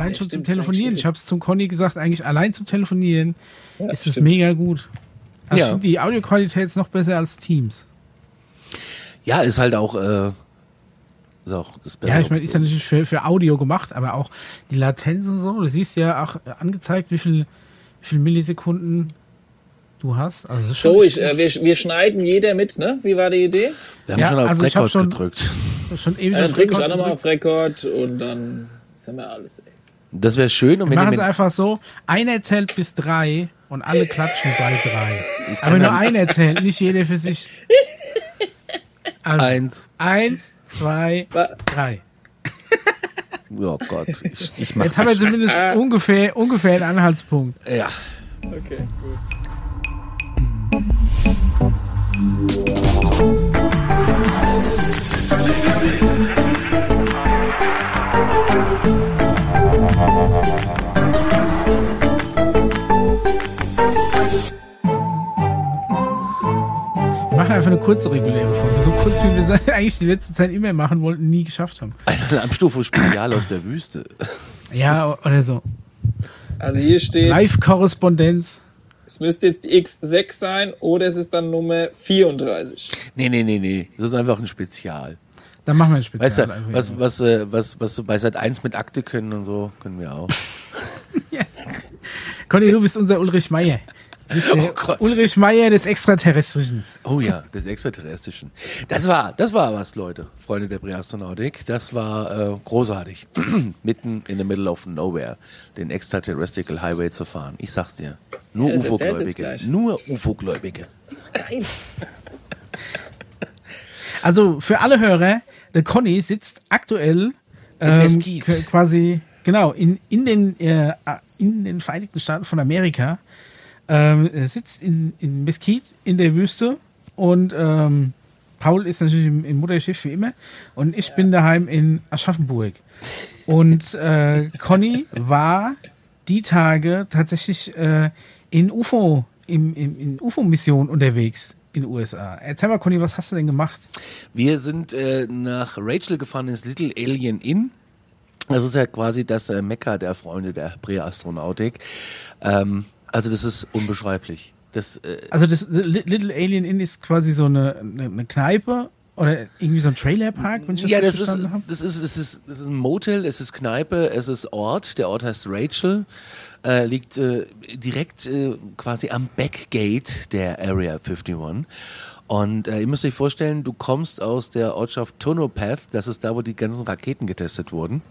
allein schon zum Telefonieren. Ich habe es zum Conny gesagt, eigentlich allein zum Telefonieren ja, ist es mega gut. Also ja. die Audioqualität ist noch besser als Teams. Ja, ist halt auch, äh, ist auch das Beste. Ja, ich meine, ist ja natürlich für, für Audio gemacht, aber auch die Latenz und so. Du siehst ja auch angezeigt, wie viel, wie viel Millisekunden du hast. Also so, ich, äh, wir, wir schneiden jeder mit, ne? Wie war die Idee? Wir haben ja, schon auf also Rekord gedrückt. Schon ewig ja, dann drücke ich auch nochmal auf Rekord und dann sind wir alles, ey. Das wäre schön. Und wir machen es einfach so, einer zählt bis drei und alle klatschen bei drei. Aber nur einer zählt, nicht jeder für sich. Also, eins. Eins, zwei, drei. Oh Gott, ich, ich mach Jetzt haben wir zumindest ungefähr, ungefähr einen Anhaltspunkt. Ja. Okay, gut. Machen einfach eine kurze reguläre Folge. So kurz, wie wir es eigentlich die letzte Zeit immer machen wollten, nie geschafft haben. Eine Abstufung-Spezial aus der Wüste. Ja, oder so. Also hier steht. Live-Korrespondenz. Es müsste jetzt die X6 sein oder es ist dann Nummer 34. Nee, nee, nee, nee. Das ist einfach ein Spezial. Dann machen wir ein Spezial. Weißt du, was, was, äh, was, was, was bei Sat 1 mit Akte können und so, können wir auch. ja. Conny, du bist unser Ulrich Meier. Oh Ulrich Meier des Extraterrestrischen. Oh ja, des Extraterrestrischen. Das war, das war was, Leute, Freunde der Präastronautik. Das war äh, großartig. Mitten in the middle of nowhere, den Extraterrestrial Highway zu fahren. Ich sag's dir. Nur ja, UFO-Gläubige. Nur UFO-Gläubige. Geil. Also für alle Hörer, der Conny sitzt aktuell ähm, quasi genau in, in, den, äh, in den Vereinigten Staaten von Amerika ähm, sitzt in, in Mesquite in der Wüste und ähm, Paul ist natürlich im, im, Mutterschiff wie immer und ich bin daheim in Aschaffenburg. Und äh, Conny war die Tage tatsächlich äh, in UFO, im, im, in UFO-Mission unterwegs in den USA. Erzähl mal, Conny, was hast du denn gemacht? Wir sind äh, nach Rachel gefahren ins Little Alien Inn. Das ist ja quasi das äh, Mekka der Freunde der Präastronautik. Ähm, also das ist unbeschreiblich. Das, äh also das Little Alien Inn ist quasi so eine, eine, Kneipe oder irgendwie so ein Trailerpark, wenn ich das ja, das ist, habe? Das ist, das, ist, das ist ein Motel, es ist Kneipe, es ist Ort. Der Ort heißt Rachel. Äh, liegt äh, direkt äh, quasi am Backgate der Area 51. Und äh, ihr müsst euch vorstellen, du kommst aus der Ortschaft Tonopath, das ist da, wo die ganzen Raketen getestet wurden.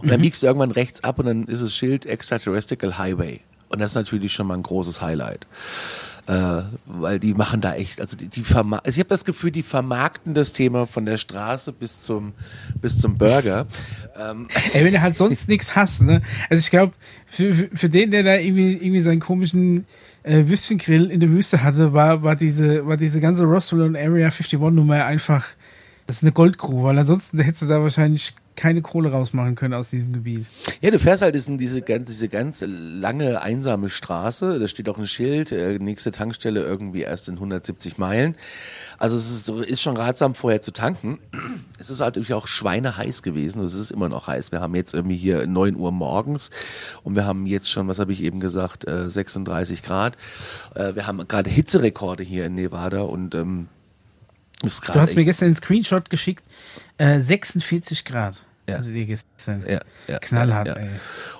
Und dann mhm. biegst du irgendwann rechts ab und dann ist es Schild Extraterrestrial Highway. Und das ist natürlich schon mal ein großes Highlight. Äh, weil die machen da echt, also die, die also ich habe das Gefühl, die vermarkten das Thema von der Straße bis zum bis zum Burger. Ähm. Ey, wenn du halt sonst nichts hast, ne? Also ich glaube, für, für, für den, der da irgendwie irgendwie seinen komischen äh, Würstchengrill in der Wüste hatte, war war diese war diese ganze Roswell und Area 51 Nummer einfach das ist eine Goldgrube, weil ansonsten hättest du da wahrscheinlich keine Kohle rausmachen können aus diesem Gebiet. Ja, du fährst halt in diese, diese ganz lange, einsame Straße. Da steht auch ein Schild, äh, nächste Tankstelle irgendwie erst in 170 Meilen. Also es ist, ist schon ratsam, vorher zu tanken. Es ist halt natürlich auch schweineheiß gewesen. Es ist immer noch heiß. Wir haben jetzt irgendwie hier 9 Uhr morgens und wir haben jetzt schon, was habe ich eben gesagt, 36 äh, Grad. Äh, wir haben gerade Hitzerekorde hier in Nevada und ähm, Du hast mir gestern einen Screenshot geschickt, äh, 46 Grad. Ja. Also die gestern. Ja, ja, Knallhart, ja, ja. ey.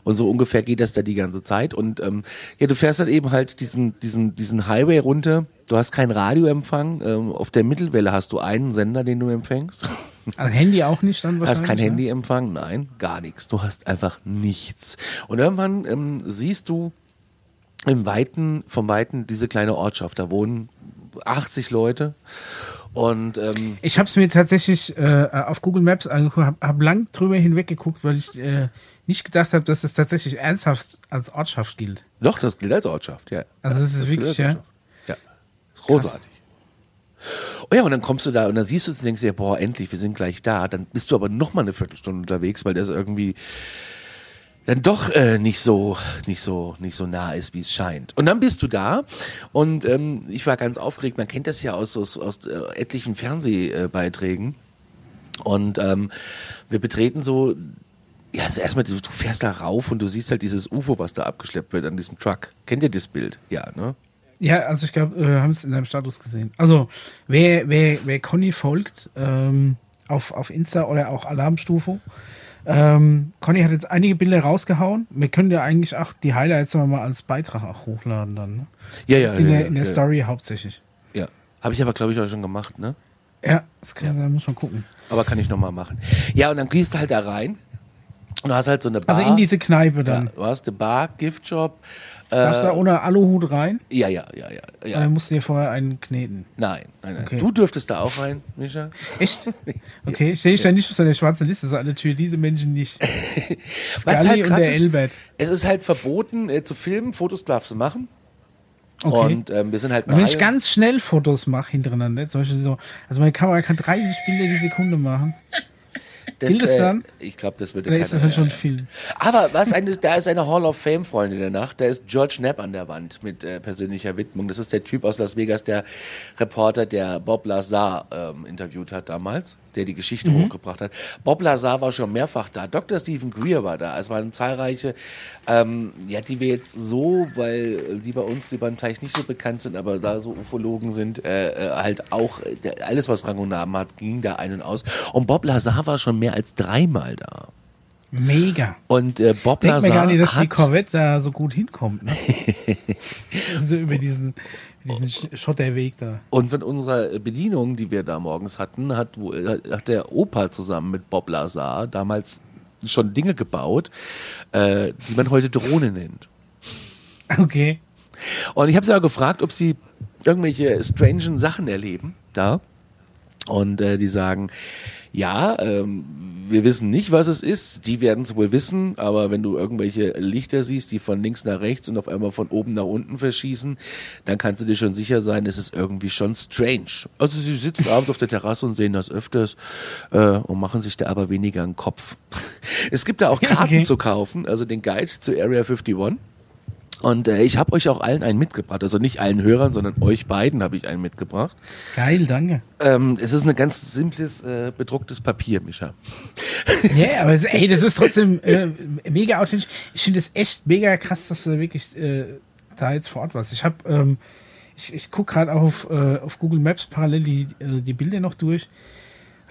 Und so ungefähr geht das da die ganze Zeit. Und ähm, ja, du fährst dann eben halt diesen, diesen, diesen Highway runter. Du hast keinen Radioempfang. Ähm, auf der Mittelwelle hast du einen Sender, den du empfängst. Also Handy auch nicht dann wahrscheinlich? Hast kein ja? Handyempfang? Nein, gar nichts. Du hast einfach nichts. Und irgendwann ähm, siehst du im Weiten, vom Weiten diese kleine Ortschaft. Da wohnen 80 Leute. Und ähm, ich habe es mir tatsächlich äh, auf Google Maps angeguckt, habe hab lang drüber hinweggeguckt, weil ich äh, nicht gedacht habe, dass es tatsächlich ernsthaft als Ortschaft gilt. Doch, das gilt als Ortschaft, ja. Also das ist das wirklich, ja. Ja, ist großartig. Krass. Oh ja, und dann kommst du da und dann siehst du und denkst dir, boah, endlich, wir sind gleich da. Dann bist du aber noch mal eine Viertelstunde unterwegs, weil das irgendwie dann doch äh, nicht so nicht so nicht so nah ist, wie es scheint. Und dann bist du da und ähm, ich war ganz aufgeregt. Man kennt das ja aus aus, aus äh, etlichen Fernsehbeiträgen und ähm, wir betreten so Ja, also erstmal, du, fährst da rauf und du siehst halt dieses UFO, was da abgeschleppt wird an diesem Truck. Kennt ihr das Bild? Ja, ne? Ja, also ich glaube, wir haben es in deinem Status gesehen. Also, wer, wer, wer Conny folgt, ähm, auf, auf Insta oder auch Alarmstufe, ähm, Conny hat jetzt einige Bilder rausgehauen. Wir können ja eigentlich auch die Highlights mal als Beitrag auch hochladen dann. Ne? Ja, ja. in ja, der, ja, in der ja. Story hauptsächlich. Ja. Habe ich aber, glaube ich, auch schon gemacht, ne? Ja, das kann, da muss man gucken. Aber kann ich nochmal machen. Ja, und dann gehst du halt da rein und du hast halt so eine Bar. Also in diese Kneipe dann. ja, du hast eine Bar, Giftshop. Darfst du da Äh, ohne Aluhut rein? ja, ja, ja, ja. ja. Dann musst du dir vorher einen kneten. Nein, nein, nein. Okay. Du dürftest da auch rein, Micha. Echt? Okay, stehe ich da nicht auf seiner schwarzen Liste, so natürlich diese Menschen nicht. Was halt und krass der ist, Elbert. es ist halt verboten äh, zu filmen, Fotos darfst du machen. Okay. Und ähm, wir sind halt Und wenn ich ganz schnell Fotos mache hintereinander, zum Beispiel so, also meine Kamera kann 30 Bilder die Sekunde machen. Das, gilt es dann? Ich glaube, das Oder ist das schon viel? Aber was eine, da ist eine Hall of Fame Freundin der Nacht. Da ist George Knapp an der Wand mit äh, persönlicher Widmung. Das ist der Typ aus Las Vegas, der Reporter, der Bob Lazar ähm, interviewt hat damals, der die Geschichte Mhm. hochgebracht hat. Bob Lazar war schon mehrfach da. Dr. Stephen Greer war da. Es waren zahlreiche, ähm, ja, die wir jetzt so, weil die bei uns die beim Teich nicht so bekannt sind, aber da so Ufologen sind, äh, äh, halt auch äh, der, alles, was Rang und Namen hat, ging da einen aus. Und Bob Lazar war schon mehr als dreimal da. Mega. Und äh, Bob Denkt mir Lazar gar nicht, dass die Corvette da so gut hinkommt. Ne? so über diesen, diesen Sch- Schotterweg da. Und von unserer Bedienung, die wir da morgens hatten, hat, hat der Opa zusammen mit Bob Lazar damals schon Dinge gebaut, äh, die man heute Drohne nennt. Okay. Und ich habe sie auch gefragt, ob sie irgendwelche strangen Sachen erleben da. Und äh, die sagen, ja, ähm, wir wissen nicht, was es ist. Die werden es wohl wissen, aber wenn du irgendwelche Lichter siehst, die von links nach rechts und auf einmal von oben nach unten verschießen, dann kannst du dir schon sicher sein, es ist irgendwie schon strange. Also sie sitzen abends auf der Terrasse und sehen das öfters äh, und machen sich da aber weniger einen Kopf. Es gibt da auch Ja, Karten okay. zu kaufen, also den Guide zu Area 51. Und äh, ich habe euch auch allen einen mitgebracht. Also nicht allen Hörern, sondern euch beiden habe ich einen mitgebracht. Geil, danke. Ähm, es ist ein ganz simples, äh, bedrucktes Papier, Mischa. Ja, aber es- ey, das ist trotzdem äh, mega authentisch. Ich finde es echt mega krass, dass du wirklich äh, da jetzt vor Ort warst. Ich habe, ähm, ich, ich gucke gerade auf, äh, auf Google Maps parallel die, äh, die Bilder noch durch.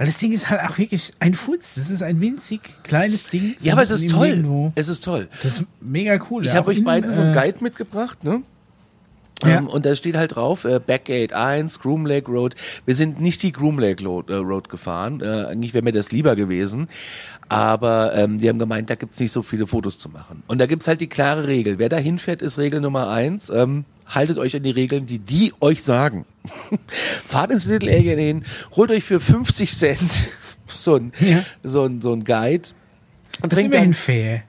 Weil das Ding ist halt auch wirklich ein Futz. Das ist ein winzig kleines Ding. Ja, aber es ist toll. Nirgendwo. Es ist toll. Das ist mega cool. Ich habe euch beiden so einen äh, Guide mitgebracht, ne? Ja. Ähm, und da steht halt drauf, äh, Backgate 1, Groom Lake Road. Wir sind nicht die Groom Lake Road, äh, Road gefahren. Äh, eigentlich wäre mir das lieber gewesen. Aber ähm, die haben gemeint, da gibt's nicht so viele Fotos zu machen. Und da gibt's halt die klare Regel. Wer da hinfährt, ist Regel Nummer eins. Ähm, haltet euch an die Regeln, die die euch sagen. Fahrt ins Little Alien hin, holt euch für 50 Cent so ein, Ja. so ein, so ein Guide. Und Das ist trinkt immerhin dann, fair.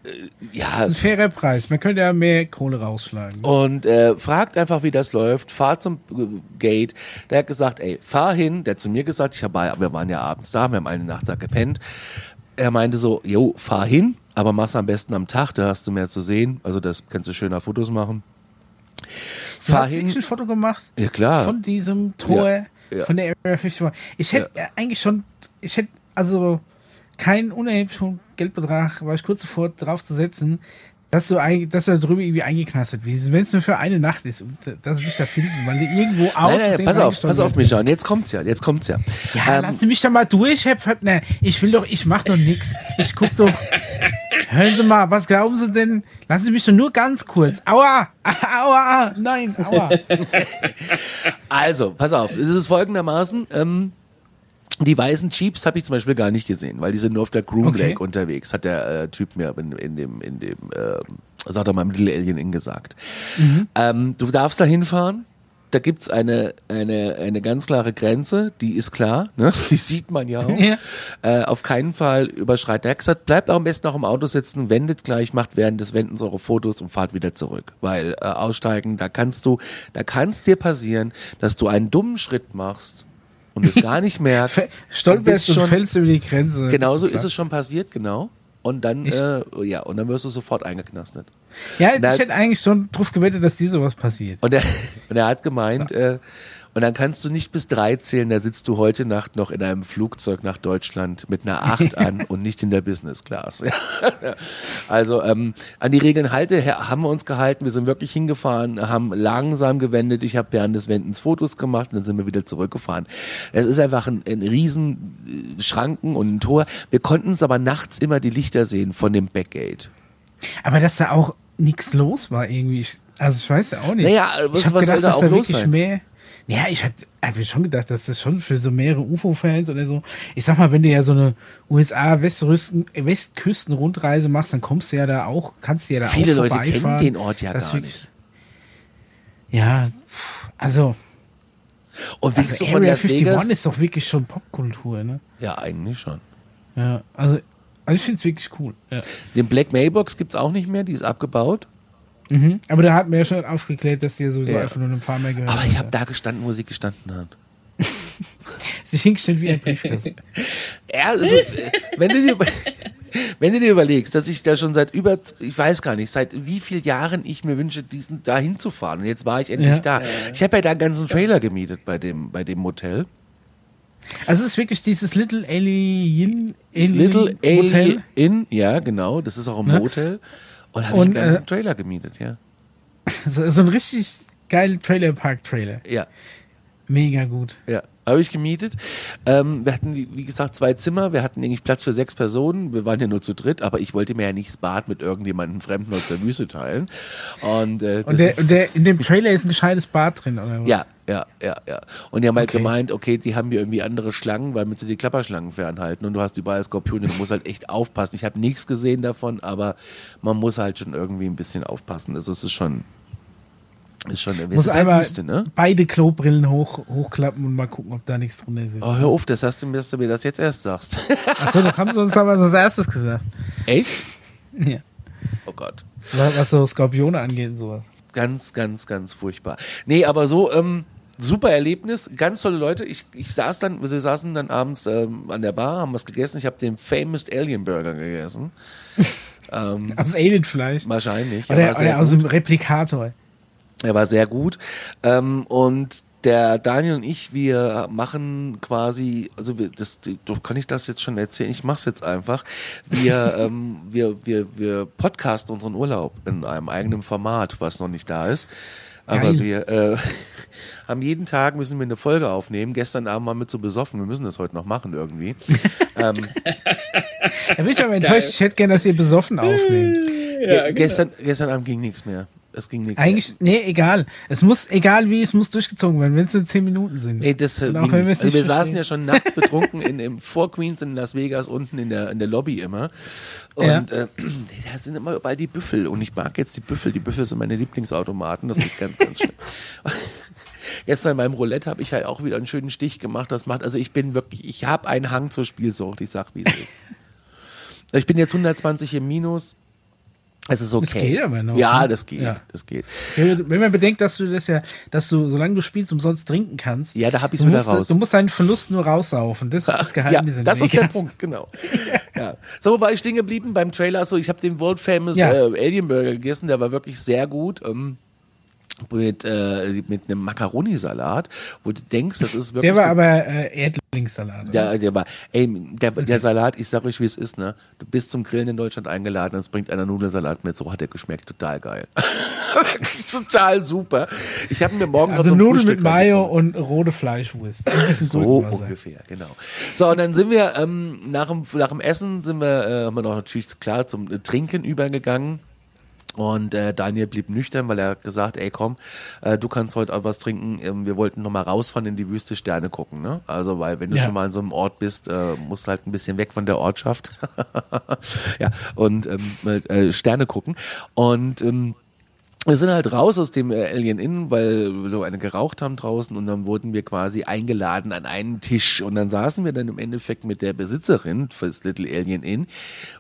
ja, Das ist ein fairer Preis. Man könnte ja mehr Kohle rausschlagen. und äh, fragt einfach, wie das läuft. Fahrt zum äh, Gate. Der hat gesagt, ey, fahr hin. Der hat zu mir gesagt, ich hab, wir waren ja abends da, wir haben eine Nacht da gepennt. Er meinte so, jo, fahr hin, aber mach's am besten am Tag, da hast du mehr zu sehen. Also das kannst du schöner Fotos machen. Du Fahr hast hin. wirklich ein Foto gemacht Ja klar. von diesem Tor, Ja, ja. von der Area 51. Ich hätte äh, eigentlich schon, ich hätte also keinen unerheblichen Geldbetrag, war ich kurz davor drauf zu setzen, dass du, dass du da drüber irgendwie eingeknastet bist. Wenn es nur für eine Nacht ist und äh, dass es sich da findet, weil du irgendwo aus. Nein, nein, Versehen pass auf, pass auf. Micha. Und jetzt kommt's ja, jetzt kommt's ja. Ja, Ähm, Sie mich da mal durch, Herr Pförtner. Ich will doch, ich mach doch nichts. Ich guck doch. Hören Sie mal, was glauben Sie denn? Lassen Sie mich doch nur ganz kurz. Aua! Aua! Nein, aua! Also, pass auf, es ist folgendermaßen, ähm, die weißen Jeeps habe ich zum Beispiel gar nicht gesehen, weil die sind nur auf der Groom Okay. Lake unterwegs, hat der äh, Typ mir in, in dem, in dem, ähm, sagt er mal, Little Alien Inn gesagt. Ähm, du darfst da hinfahren, da gibt's eine, eine, eine ganz klare Grenze, die ist klar, ne? die sieht man ja auch. Ja. Äh, auf keinen Fall überschreiten. Er hat gesagt, bleibt auch am besten auch im Auto sitzen, wendet gleich, macht während des Wendens eure Fotos und fahrt wieder zurück. Weil äh, aussteigen, da kannst du, da kann es dir passieren, dass du einen dummen Schritt machst und es gar nicht merkst. Stolperst und schon- fällst über die Grenze. Genauso ist es schon passiert, genau. Und dann, äh, ja, und dann wirst du sofort eingeknastet. Ja, Na, ich hätte eigentlich schon drauf gewettet, dass dir sowas passiert. Und er, und er hat gemeint, äh, Und dann kannst du nicht bis drei zählen, da sitzt du heute Nacht noch in einem Flugzeug nach Deutschland mit einer Acht an und nicht in der Business Class. also ähm, an die Regeln halte haben wir uns gehalten. Wir sind wirklich hingefahren, haben langsam gewendet. Ich habe während des Wendens Fotos gemacht und dann sind wir wieder zurückgefahren. Es ist einfach ein, ein riesen äh, Schranken und ein Tor. Wir konnten uns aber nachts immer die Lichter sehen von dem Backgate. Aber dass da auch nichts los war irgendwie. Also ich weiß ja auch nicht. Naja, was, ich habe was gedacht, soll da auch da los sein? mehr. Ja, ich hatte hab mir schon gedacht, dass das schon für so mehrere UFO-Fans oder so. Ich sag mal, wenn du ja so eine USA-Westküsten-Rundreise machst, dann kommst du ja da auch, kannst du ja da Viele auch Leute kennen den Ort ja Das gar wirklich- nicht. Ja, also, Und willst also von Area Las 51 Vegas? ist doch wirklich schon Popkultur, ne? Ja, eigentlich schon. Ja, also, also ich find's wirklich cool. Ja. Den Black Mailbox gibt's auch nicht mehr, die ist abgebaut. Mhm. Aber da hat mir ja schon aufgeklärt, dass die ja sowieso Ja. einfach nur einem Farmer gehört. Aber ich habe da gestanden, wo sie gestanden hat. sich hingestellt wie ein Briefkasten. Ja, also, wenn, du dir, über- wenn du dir überlegst, dass ich da schon seit über, ich weiß gar nicht, seit wie vielen Jahren ich mir wünsche, diesen da hinzufahren. Und jetzt war ich endlich Ja. da. Ich habe ja da einen ganzen Trailer gemietet bei dem, bei dem Hotel. Also es ist wirklich dieses Little Alien, Alien Little Hotel. Alien Inn, ja, genau, das ist auch ein Ne? Motel. Und habe ich einen äh, Trailer gemietet, ja. So, so ein richtig geiler Trailer-Park-Trailer. Ja, Mega gut. ja. Habe ich gemietet. Ähm, wir hatten, wie gesagt, zwei Zimmer. Wir hatten eigentlich Platz für sechs Personen. Wir waren ja nur zu dritt, aber ich wollte mir ja nicht das Bad mit irgendjemandem Fremden aus der Wüste teilen. Und, äh, Und, der, und der, in dem Trailer ist ein gescheites Bad drin, oder was? Ja, ja, ja, ja. Und die haben halt Okay. gemeint, okay, die haben hier irgendwie andere Schlangen, weil mit sie die Klapperschlangen fernhalten und du hast überall Skorpione, du musst halt echt aufpassen. Ich habe nichts gesehen davon, aber man muss halt schon irgendwie ein bisschen aufpassen. Also es ist schon, ist schon, es Muss ist einmal Wüste, ne? beide Klobrillen hoch, hochklappen und mal gucken, ob da nichts drunter sitzt. Oh, hör auf, das hast du mir, dass du mir das jetzt erst sagst. Achso, das haben sie uns aber als erstes gesagt. echt? Ja. Oh Gott. Was so Skorpione angeht und sowas. Ganz, ganz, ganz furchtbar. Nee, aber so, ähm, super Erlebnis, ganz tolle Leute. Ich, ich saß dann, wir saßen dann abends ähm, an der Bar, haben was gegessen. Ich habe den Famous Alien Burger gegessen. ähm, Aus Alienfleisch. wahrscheinlich. Er Oder, oder aus dem Replikator. Er war sehr gut. Ähm, und der Daniel und ich, wir machen quasi, also wir, das, kann ich das jetzt schon erzählen? Ich mach's jetzt einfach. Wir, ähm, wir, wir, wir podcasten unseren Urlaub in einem eigenen Format, was noch nicht da ist. Aber Geil. wir äh, haben jeden Tag müssen wir eine Folge aufnehmen. Gestern Abend waren wir zu besoffen. Wir müssen das heute noch machen irgendwie. ähm, Da bin ich aber enttäuscht. Ich hätte gerne, dass ihr besoffen aufnehmt. Ja, ge gestern, gestern Abend ging nichts mehr. Es ging nichts Eigentlich, nee, egal. Es muss, egal wie, es muss durchgezogen werden, wenn es nur 10 Minuten sind. Nee, das äh, ging es Also wir nicht saßen verstehen. ja schon nackt betrunken in, im, vor Queens in Las Vegas unten in der, in der Lobby immer. Und äh, da sind immer überall die Büffel. Und ich mag jetzt die Büffel. Die Büffel sind meine Lieblingsautomaten. Das ist ganz, ganz schlimm. Gestern beim Roulette habe ich halt auch wieder einen schönen Stich gemacht. Das macht, also ich bin wirklich, ich habe einen Hang zur Spielsucht. Ich sag, wie es ist. Ich bin jetzt 120 im Minus. Es ist okay. Das geht aber noch, Ja, ne? das geht. Ja. Das geht. Wenn man bedenkt, dass du das ja, dass du, solange du spielst, umsonst trinken kannst. Ja, da hab ich's du wieder musst, raus. Du musst deinen Verlust nur raussaufen. Das ist das Geheimnis. Ja, das ist der. Punkt, genau. ja. So war ich stehen geblieben beim Trailer. So, ich habe den World Famous Ja. äh, Alien Burger gegessen, der war wirklich sehr gut. Ähm, mit, äh, mit einem Macaroni-Salat, wo du denkst, das ist wirklich. Der war aber äh, Erdlingssalat. der, der war, ey, der, der Salat, ich sag euch, wie es ist, ne? Du bist zum Grillen in Deutschland eingeladen, es bringt einer Nudelsalat mit, so hat der geschmeckt, total geil. Total super. Ich habe mir morgens also Nudeln Frühstück mit Mayo reingetrunken. und rote Fleischwurst. So ungefähr, genau. So, und dann sind wir ähm, nach, dem, nach dem Essen sind wir, äh, haben wir noch natürlich klar zum Trinken übergegangen. Und äh, Daniel blieb nüchtern, weil er hat gesagt, ey komm, äh, du kannst heute auch was trinken. Ähm, wir wollten noch mal rausfahren in die Wüste Sterne gucken, ne? Also weil wenn du Ja. schon mal an so einem Ort bist, äh, musst du halt ein bisschen weg von der Ortschaft. ja, und ähm, äh, Sterne gucken. Und ähm, wir sind halt raus aus dem äh, Alien Inn, weil wir so eine geraucht haben draußen und dann wurden wir quasi eingeladen an einen Tisch und dann saßen wir dann im Endeffekt mit der Besitzerin fürs Little Alien Inn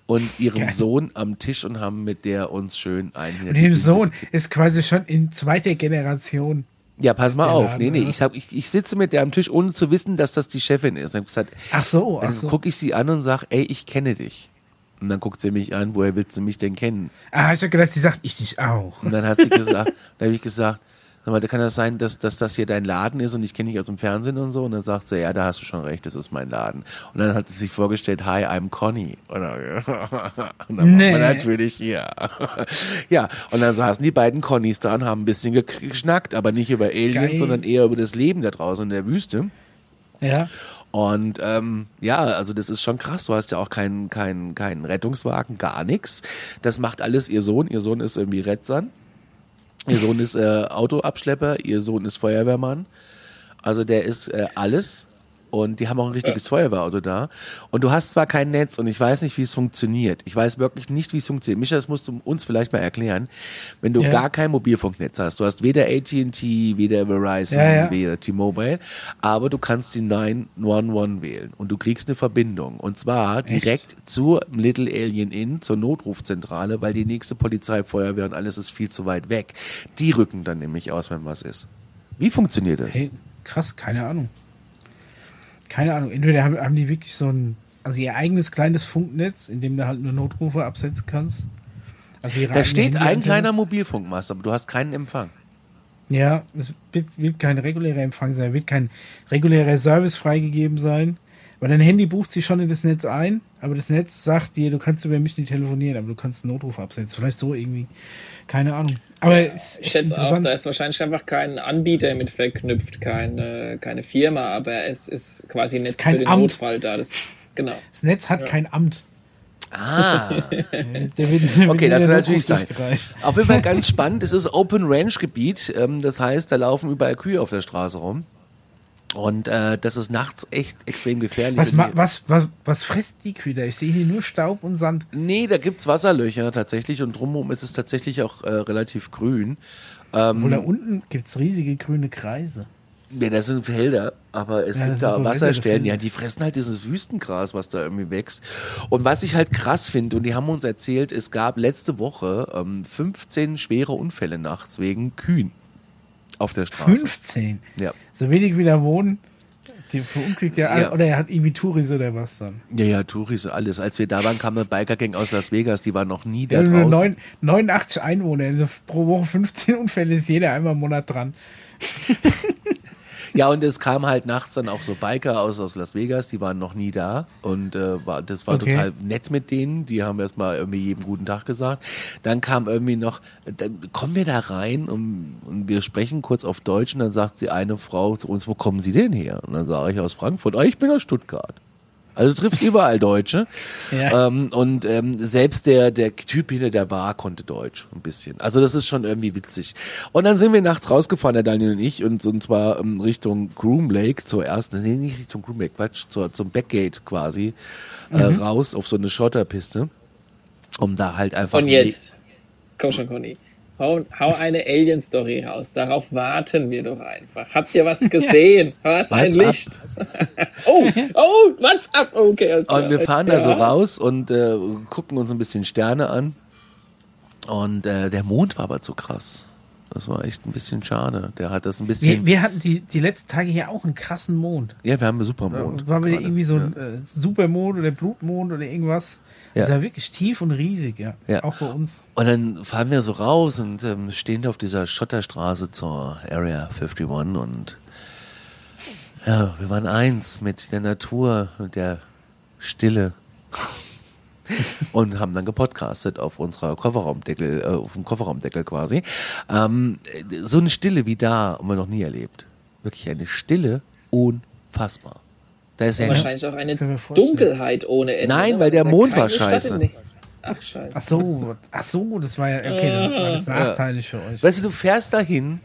und ihrem Geil. Sohn am Tisch und haben mit der uns schön einen Und dem Sohn ist quasi schon in zweiter Generation. Ja, pass mal auf. Laden, Nee, nee, ich, sag, ich, ich sitze mit der am Tisch, ohne zu wissen, dass das die Chefin ist. Hab ich gesagt, Ach so, ach dann so. gucke ich sie an und sag, ey, ich kenne dich. Und dann guckt sie mich an, woher willst du mich denn kennen? Ah, ich hab gedacht, sie sagt, ich dich auch. Und dann hat sie gesagt, dann habe ich gesagt, Sag mal, kann das sein, dass, dass das hier dein Laden ist und ich kenne dich aus dem Fernsehen und so? Und dann sagt sie, ja, da hast du schon recht, das ist mein Laden. Und dann hat sie sich vorgestellt, hi, I'm Conny. Und dann, und dann nee. war natürlich, ja. ja, und dann saßen die beiden Connys da und haben ein bisschen geschnackt, aber nicht über Aliens, Geil. sondern eher über das Leben da draußen in der Wüste. Ja. Und ähm, ja, also das ist schon krass. Du hast ja auch keinen keinen keinen Rettungswagen, gar nichts. Das macht alles ihr Sohn. Ihr Sohn ist irgendwie Retzern. Ihr Sohn ist äh, Autoabschlepper, ihr Sohn ist Feuerwehrmann. Also der ist äh, alles und die haben auch ein richtiges ja. Feuerwehrauto da. Und du hast zwar kein Netz und ich weiß nicht, wie es funktioniert. Ich weiß wirklich nicht, wie es funktioniert. Micha, das musst du uns vielleicht mal erklären. Wenn du ja. gar kein Mobilfunknetz hast, du hast weder AT&T, weder Verizon, ja, weder T-Mobile, aber du kannst die 911 wählen und du kriegst eine Verbindung. Und zwar direkt Echt? zur Little Alien Inn, zur Notrufzentrale, weil die nächste Polizei, Feuerwehr und alles ist viel zu weit weg. Die rücken dann nämlich aus, wenn was ist. Wie funktioniert das? Hey, krass, keine Ahnung keine Ahnung, entweder haben, haben die wirklich so ein, also ihr eigenes kleines Funknetz, in dem du halt nur Notrufe absetzen kannst. Also da steht ein kleiner Mobilfunkmast, aber du hast keinen Empfang. Ja, es wird, wird kein regulärer Empfang sein, wird kein regulärer Service freigegeben sein. Weil dein Handy bucht sich schon in das Netz ein, aber das Netz sagt dir, du kannst über mich nicht telefonieren, aber du kannst einen Notruf absetzen. Vielleicht so irgendwie. Keine Ahnung. Aber es ich schätze auch, da ist wahrscheinlich einfach kein Anbieter mit verknüpft, keine, keine Firma, aber es ist quasi ein Netz für den Amt. Notfall da. Das, genau. Das Netz hat ja. kein Amt. Ah. wird, okay, das kann natürlich sein. Auf jeden Fall ganz spannend. Es ist Open Range Gebiet. Ähm, das heißt, da laufen überall Kühe auf der Straße rum. Und äh, das ist nachts echt extrem gefährlich. Was, was, was, was frisst die Kühe da? Ich sehe hier nur Staub und Sand. Nee, da gibt's Wasserlöcher tatsächlich und drumherum ist es tatsächlich auch äh, relativ grün. Ähm, und da unten gibt's riesige grüne Kreise. Ja, das sind Felder, aber es ja, gibt da Wasserstellen. Ja, die fressen halt dieses Wüstengras, was da irgendwie wächst. Und was ich halt krass finde, und die haben uns erzählt, es gab letzte Woche ähm, 15 schwere Unfälle nachts wegen Kühen auf der Straße. 15? Ja. So wenig wie da wohnen. Die verunglückt ja, ja. Oder er hat irgendwie Touris oder was dann? Ja, ja, Touris, alles. Als wir da waren, kam eine Biker-Gang aus Las Vegas, die war noch nie da ja, draußen. 9, 89 Einwohner, also pro Woche 15 Unfälle ist jeder einmal im Monat dran. Ja, und es kam halt nachts dann auch so Biker aus, aus Las Vegas, die waren noch nie da. Und äh, war, das war okay. total nett mit denen. Die haben erstmal irgendwie jedem guten Tag gesagt. Dann kam irgendwie noch, dann kommen wir da rein und, und wir sprechen kurz auf Deutsch und dann sagt sie eine Frau zu uns, wo kommen Sie denn her? Und dann sage ich aus Frankfurt, oh, ich bin aus Stuttgart. Also trifft überall Deutsche. Ja. Ähm, und ähm, selbst der, der Typ hinter der Bar konnte Deutsch ein bisschen. Also das ist schon irgendwie witzig. Und dann sind wir nachts rausgefahren, der Daniel und ich, und, und zwar ähm, Richtung Groom Lake zur ersten, nee, nicht Richtung Groom Lake, Quatsch, zur, zum Backgate quasi, äh, mhm. raus auf so eine Schotterpiste. Um da halt einfach. Und jetzt. Komm schon, Conny. Hau, hau eine Alien-Story raus. Darauf warten wir doch einfach. Habt ihr was gesehen? Ja. Was ein Licht? oh, oh, what's up? Okay. Und wir fahren ja. da so raus und äh, gucken uns ein bisschen Sterne an. Und äh, der Mond war aber zu krass. Das war echt ein bisschen schade. Der hat das ein bisschen. Wir, wir hatten die, die letzten Tage hier auch einen krassen Mond. Ja, wir haben einen Supermond. War wieder irgendwie so ein ja. äh, Supermond oder Blutmond oder irgendwas. Ja. Das war wirklich tief und riesig, ja. ja. Auch bei uns. Und dann fahren wir so raus und ähm, stehen auf dieser Schotterstraße zur Area 51 und ja, wir waren eins mit der Natur und der Stille und haben dann gepodcastet auf unserer Kofferraumdeckel, äh, auf dem Kofferraumdeckel quasi. Ähm, so eine Stille wie da haben wir noch nie erlebt. Wirklich eine Stille, unfassbar. Da ist ja wahrscheinlich auch eine Dunkelheit ohne Ende. Nein, ne? weil der Mond war scheiße. Ach, scheiße. Ach so, ach so, das war ja, okay, dann war das nachteilig für euch. Weißt du, du fährst dahin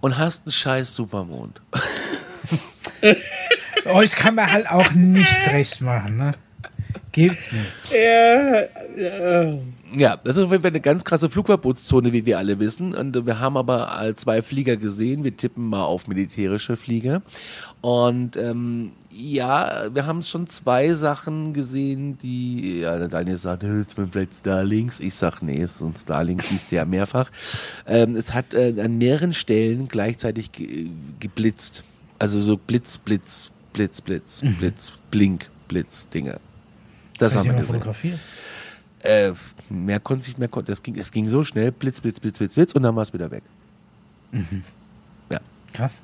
und hast einen scheiß Supermond. Euch kann man halt auch nichts recht machen, ne? Gibt's nicht. Ja, ja. ja, das ist auf jeden Fall eine ganz krasse Flugverbotszone, wie wir alle wissen. Und wir haben aber zwei Flieger gesehen. Wir tippen mal auf militärische Flieger. Und ähm, ja, wir haben schon zwei Sachen gesehen, die, ja, der Daniel sagt, es sind vielleicht Starlinks. Ich sag, nee, es sind Starlinks, siehst du ja mehrfach. Ähm, es hat äh, an mehreren Stellen gleichzeitig ge geblitzt. Also so Blitz, Blitz, Blitz, Blitz, mhm. Blitz, Blink, Blitz, Dinge. Das haben wir gesehen. Äh, mehr konnte ich, mehr konnte, es ging, es ging so schnell, Blitz, Blitz, Blitz, Blitz, Blitz und dann war es wieder weg. Mhm. Ja. Krass.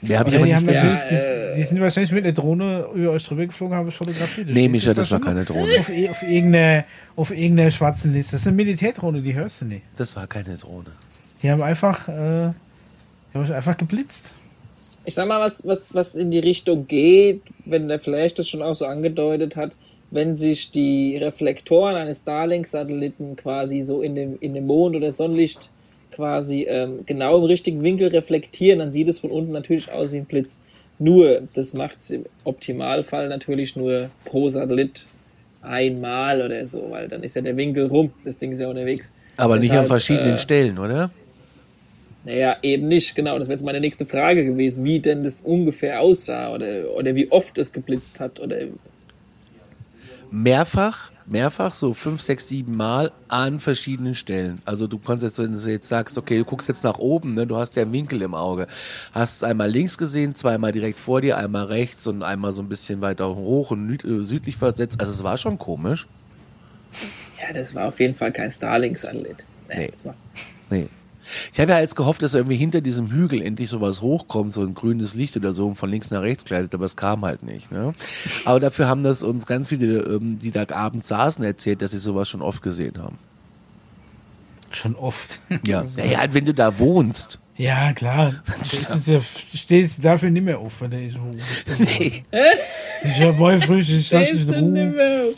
Ja, habe ich aber die, nicht ja, die, die, sind wahrscheinlich mit einer Drohne über euch drüber geflogen, haben fotografiert. Nee, Micha, das war keine Drohne. Auf, auf, irgendeiner, auf irgendeiner schwarzen Liste. Das ist eine Militärdrohne, die hörst du nicht. Das war keine Drohne. Die haben einfach, äh, die haben einfach geblitzt. Ich sag mal, was, was, was in die Richtung geht, wenn der Flash das schon auch so angedeutet hat, wenn sich die Reflektoren eines Starlink-Satelliten quasi so in dem, in dem Mond oder Sonnenlicht quasi ähm, genau im richtigen Winkel reflektieren, dann sieht es von unten natürlich aus wie ein Blitz. Nur, das macht es im Optimalfall natürlich nur pro Satellit einmal oder so, weil dann ist ja der Winkel rum, das Ding ist ja unterwegs. Aber Deshalb, nicht an verschiedenen äh, Stellen, oder? Naja, eben nicht, genau. Das wäre jetzt meine nächste Frage gewesen, wie denn das ungefähr aussah oder, oder wie oft es geblitzt hat oder mehrfach, mehrfach, so fünf, sechs, sieben Mal an verschiedenen Stellen. Also du kannst jetzt, wenn du jetzt sagst, okay, du guckst jetzt nach oben, ne, du hast ja einen Winkel im Auge, hast es einmal links gesehen, zweimal direkt vor dir, einmal rechts und einmal so ein bisschen weiter hoch und äh, südlich versetzt. Also es war schon komisch. Ja, das war auf jeden Fall kein Starlink-Satellit. Nee. Nee. nee. Ich habe ja jetzt gehofft, dass irgendwie hinter diesem Hügel endlich sowas hochkommt, so ein grünes Licht oder so, und von links nach rechts gleitet, aber es kam halt nicht. Ne? Aber dafür haben das uns ganz viele, ähm, die da abends saßen, erzählt, dass sie sowas schon oft gesehen haben. Schon oft. Ja, naja, wenn du da wohnst. Ja, klar. Das ja, stehst dafür nicht mehr auf, wenn der ist hoch. Nee. Sicher, morgen früh stand ich in Ruhe.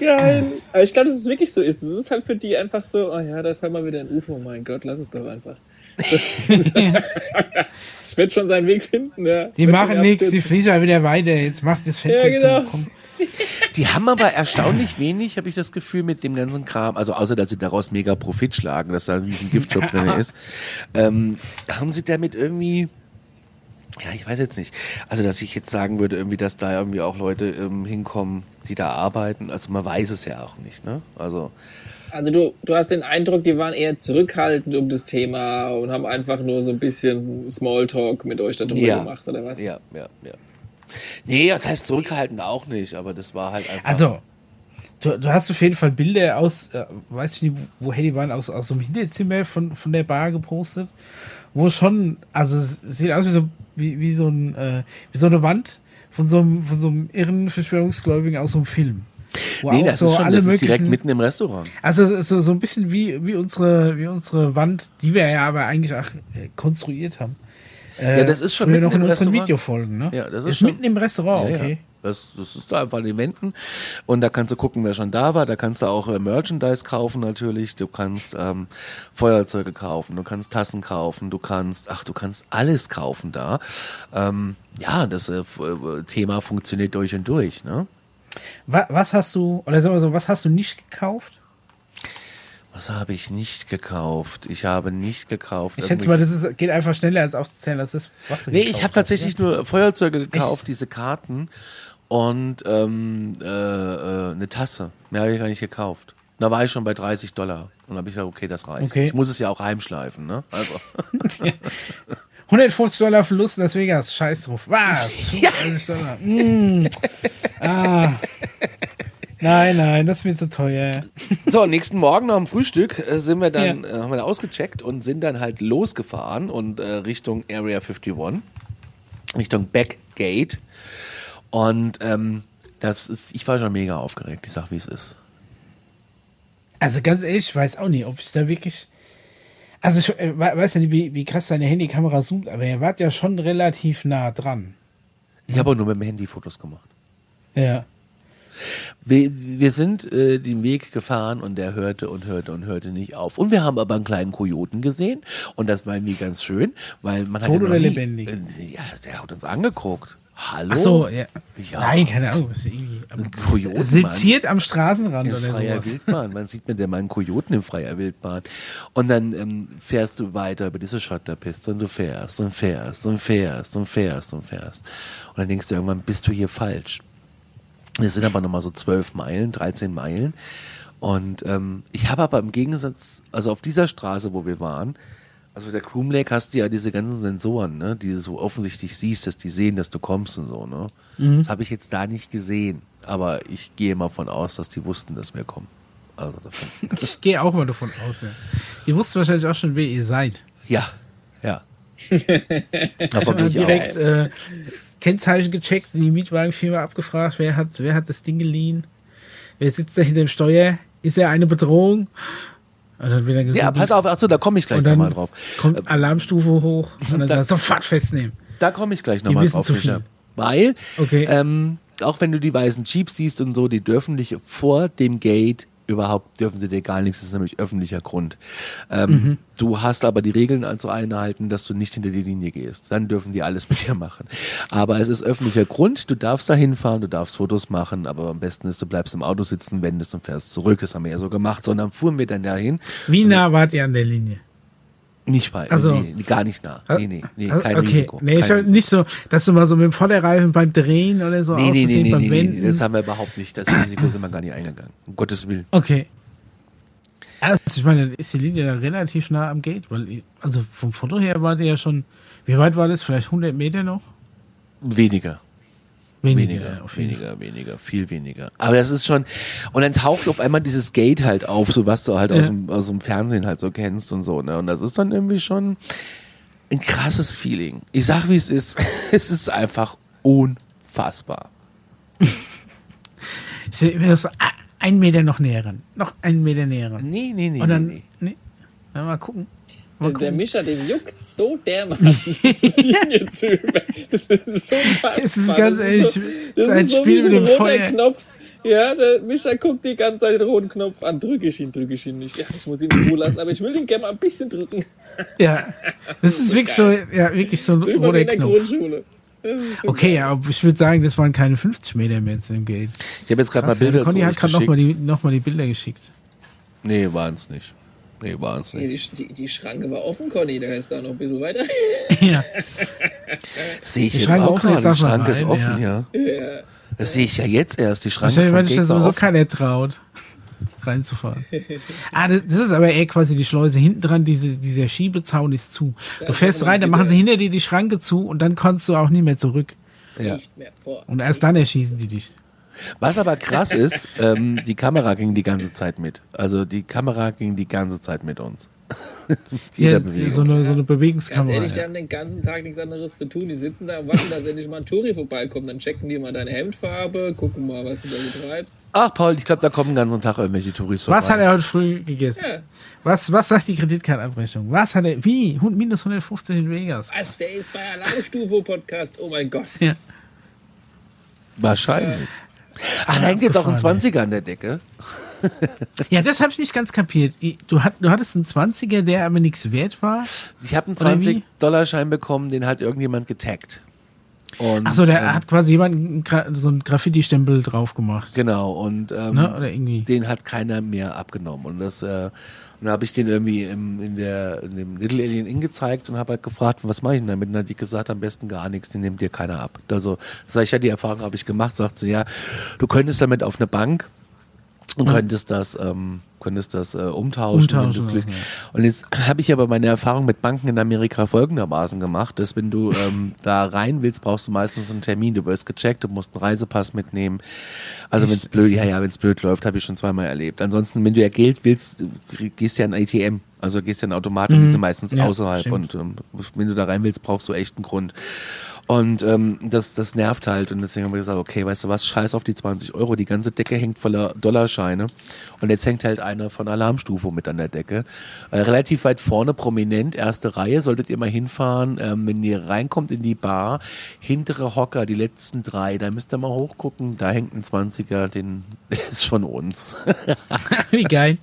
Geil. Aber ich glaube, dass es wirklich so ist. Es ist halt für die einfach so, oh ja, da ist halt mal wieder ein UFO. Mein Gott, lass es doch einfach. Es wird schon seinen Weg finden, ja. Die machen nichts, die fliegen halt wieder weiter. Jetzt macht das Fenster ja, genau. zu. Die haben aber erstaunlich wenig, habe ich das Gefühl, mit dem ganzen Kram, also außer dass sie daraus mega Profit schlagen, dass da ein riesen Giftjob drin ist, ähm, haben sie damit irgendwie ja, ich weiß jetzt nicht. Also, dass ich jetzt sagen würde, irgendwie, dass da irgendwie auch Leute ähm, hinkommen, die da arbeiten. Also, man weiß es ja auch nicht, ne? Also. Also du, du hast den Eindruck, die waren eher zurückhaltend um das Thema und haben einfach nur so ein bisschen Smalltalk mit euch darüber ja. gemacht, oder was? Ja, ja, ja. Nee, das heißt zurückhaltend auch nicht, aber das war halt einfach. Also, du, du hast auf jeden Fall Bilder aus, äh, weiß ich nicht, woher die waren, aus, aus so einem Hinterzimmer von, von der Bar gepostet, wo schon, also es sieht aus wie so wie, wie, so, ein, äh, wie so eine Wand von so einem, von so einem irren Verschwörungsgläubigen aus so einem Film. Wo nee, das so ist schon alle das ist direkt mitten im Restaurant. Also so, so ein bisschen wie, wie, unsere, wie unsere Wand, die wir ja aber eigentlich auch äh, konstruiert haben. Äh, ja, das ist schon mitten noch in unseren Restaurant. Videofolgen, ne? Ja, das ist, ist mitten im Restaurant, ja, okay. Ja. Das, das ist da einfach in den Wänden. Und da kannst du gucken, wer schon da war. Da kannst du auch äh, Merchandise kaufen natürlich. Du kannst ähm, Feuerzeuge kaufen, du kannst Tassen kaufen, du kannst, ach, du kannst alles kaufen da. Ähm, ja, das äh, Thema funktioniert durch und durch. Ne? Was, hast du, oder sagen wir so, was hast du nicht gekauft? Was habe ich nicht gekauft? Ich habe nicht gekauft. Ich schätze mal, das ist, geht einfach schneller als aufzuzählen, als das, was du Nee, ich habe tatsächlich ja? nur Feuerzeuge gekauft, Echt? diese Karten und ähm, äh, äh, eine Tasse. Mehr habe ich gar nicht gekauft. Da war ich schon bei 30 Dollar. Und habe ich gesagt, okay, das reicht. Okay. Ich muss es ja auch heimschleifen, ne? Also. 150 Dollar Verlust in Las Vegas, scheiß drauf. Was? Ja. Dollar. Mm. Ah. Nein, nein, das ist mir zu teuer. So, nächsten Morgen nach dem Frühstück äh, sind wir dann, ja. äh, haben wir ausgecheckt und sind dann halt losgefahren und äh, Richtung Area 51, Richtung Backgate. Und ähm, das, ich war schon mega aufgeregt, ich sag, wie es ist. Also ganz ehrlich, ich weiß auch nicht, ob ich da wirklich. Also ich äh, weiß ja nicht, wie, wie krass deine Handykamera zoomt, aber ihr wart ja schon relativ nah dran. Ich habe auch nur mit dem Handy Fotos gemacht. Ja. Wir, wir sind äh, den Weg gefahren und der hörte und hörte und hörte nicht auf. Und wir haben aber einen kleinen Kojoten gesehen und das war irgendwie ganz schön, weil man hat. Tot ja oder nie, lebendig? Äh, ja, der hat uns angeguckt. Hallo? Ach so, ja. ja. Nein, keine Ahnung. Was irgendwie, ein Kojoten, seziert am Straßenrand in oder freier sowas. Wildbahn. Man sieht mit der mal einen Kojoten in freier Wildbahn. Und dann ähm, fährst du weiter über diese Schotterpiste und du fährst und fährst und fährst und fährst und fährst. Und dann denkst du irgendwann, bist du hier falsch. Es sind aber nochmal so zwölf Meilen, 13 Meilen. Und ähm, ich habe aber im Gegensatz, also auf dieser Straße, wo wir waren, also der Groom Lake hast du ja diese ganzen Sensoren, ne, die du so offensichtlich siehst, dass die sehen, dass du kommst und so, ne. Mhm. Das habe ich jetzt da nicht gesehen, aber ich gehe mal von aus, dass die wussten, dass wir kommen. Also ich gehe auch mal davon aus, ja. ihr wusst wahrscheinlich auch schon, wer ihr seid. Ja, ja. Davon direkt äh, Kennzeichen gecheckt, die Mietwagenfirma abgefragt, wer hat, wer hat das Ding geliehen, wer sitzt da hinter dem Steuer, ist er eine Bedrohung? Ja, pass auf, achso, da komme ich gleich nochmal drauf. Kommt äh, Alarmstufe hoch und dann da, sofort festnehmen. Da komme ich gleich nochmal drauf, Micha. Weil, okay. ähm, auch wenn du die weißen Jeeps siehst und so, die dürfen dich vor dem Gate überhaupt dürfen sie dir gar nichts, das ist nämlich öffentlicher Grund. Ähm, mhm. Du hast aber die Regeln also einhalten, dass du nicht hinter die Linie gehst. Dann dürfen die alles mit dir machen. Aber es ist öffentlicher Grund, du darfst da hinfahren, du darfst Fotos machen, aber am besten ist, du bleibst im Auto sitzen, wendest und fährst zurück. Das haben wir ja so gemacht, sondern fuhren wir dann dahin. Wie nah wart ihr an der Linie? Nicht weit, also, nee, gar nicht nah. Nee, nee, nee, kein okay. Risiko. Nee, kein Risiko. nicht so, dass du mal so mit dem Vorderreifen beim Drehen oder so nee, nee, nee, nee, beim nee, Wenden. Nee, das haben wir überhaupt nicht. Das Risiko sind wir gar nicht eingegangen. Um Gottes Willen. Okay. Also ich meine, ist die Linie da relativ nah am Gate, weil, also vom Foto her war die ja schon, wie weit war das? Vielleicht 100 Meter noch? Weniger. Weniger, weniger, weniger, weniger, viel weniger. Aber das ist schon, und dann taucht auf einmal dieses Gate halt auf, so was du halt ja. aus, dem, aus dem Fernsehen halt so kennst und so, ne? Und das ist dann irgendwie schon ein krasses Feeling. Ich sag, wie es ist. es ist einfach unfassbar. ich sehe mir das so, einen Meter noch näheren. Noch einen Meter näheren. Nee, nee, nee. Und dann, nee. nee. Na, mal gucken. Der Mischer, den juckt so dermaßen, Linie zu über. Das ist so Das ist ganz ehrlich, das ist, das ist ein so Spiel mit dem Feuer. Knopf. Ja, der Mischer guckt die ganze Zeit den roten Knopf an. Drücke ich ihn, drücke ich ihn nicht. Ja, ich muss ihn zulassen, aber ich will ihn gerne mal ein bisschen drücken. Ja, das ist wirklich so, ja, wirklich so ein roter Knopf. Grundschule. Okay, ja, aber ich würde sagen, das waren keine 50 Meter mehr zu dem Gate. Ich habe jetzt gerade mal Bilder Conny hat gerade nochmal die, noch die Bilder geschickt. Nee, waren es nicht. Nee, es nicht. Nee, die, die, die, Schranke war offen, Conny, da ist da noch ein bisschen weiter. ja. Sehe ich jetzt auch gerade, die Schranke ist offen, ja. ja. ja. Das sehe ich ja jetzt erst, die Schranke Wahrscheinlich, weil sich da sowieso keiner traut reinzufahren. ah, das, das, ist aber eher quasi die Schleuse hinten dran, diese, dieser Schiebezaun ist zu. Du fährst rein, dann machen sie hinter dir die Schranke zu und dann kannst du auch nicht mehr zurück. Ja. Und erst dann erschießen die dich. Was aber krass ist, ähm, die Kamera ging die ganze Zeit mit. Also die Kamera ging die ganze Zeit mit uns. ja, so eine, so eine Bewegungskamera. Ganz ehrlich, die haben den ganzen Tag nichts anderes zu tun. Die sitzen da und warten, dass endlich mal ein Touri vorbeikommt. Dann checken die mal deine Hemdfarbe, gucken mal, was du da so treibst. Ach, Paul, ich glaube, da kommen den ganzen Tag irgendwelche Touris vorbei. Was hat er heute früh gegessen? Ja. Was, was sagt die Kreditkartenabrechnung? Was hat er, wie? Minus 150 in Vegas. Was? Der ist bei Alarmstufe-Podcast. Oh mein Gott. Ja. Wahrscheinlich. Ach, da hängt jetzt auch ein 20er an der Decke. ja, das habe ich nicht ganz kapiert. Du, hat, du hattest einen 20er, der aber nichts wert war? Ich habe einen 20-Dollar-Schein bekommen, den hat irgendjemand getaggt. Achso, der ähm, hat quasi jemand so einen Graffiti-Stempel drauf gemacht. Genau, und ähm, ne? Den hat keiner mehr abgenommen. Und das äh, und dann habe ich den irgendwie im, in, der, in dem Little Alien Inn gezeigt und habe halt gefragt, was mache ich denn damit? Und dann hat die gesagt, am besten gar nichts, den nimmt dir keiner ab. Also, sag ich ja, die Erfahrung habe ich gemacht, sagt sie, ja, du könntest damit auf eine Bank und könntest das, ähm, könntest das äh, umtauschen. umtauschen ja. Und jetzt habe ich aber meine Erfahrung mit Banken in Amerika folgendermaßen gemacht, dass wenn du ähm, da rein willst, brauchst du meistens einen Termin. Du wirst gecheckt, du musst einen Reisepass mitnehmen. Also wenn es blöd, ja, ja, wenn es blöd läuft, habe ich schon zweimal erlebt. Ansonsten, wenn du ja Geld willst, gehst du ja ein ATM. Also gehst du in Automaten, mhm. die sind meistens ja, außerhalb. Stimmt. Und ähm, wenn du da rein willst, brauchst du echt einen Grund. Und ähm, das, das nervt halt. Und deswegen haben wir gesagt, okay, weißt du was, scheiß auf die 20 Euro. Die ganze Decke hängt voller Dollarscheine. Und jetzt hängt halt einer von Alarmstufe mit an der Decke. Äh, relativ weit vorne, prominent, erste Reihe, solltet ihr mal hinfahren. Ähm, wenn ihr reinkommt in die Bar, hintere Hocker, die letzten drei, da müsst ihr mal hochgucken. Da hängt ein 20er, den der ist von uns. Wie geil.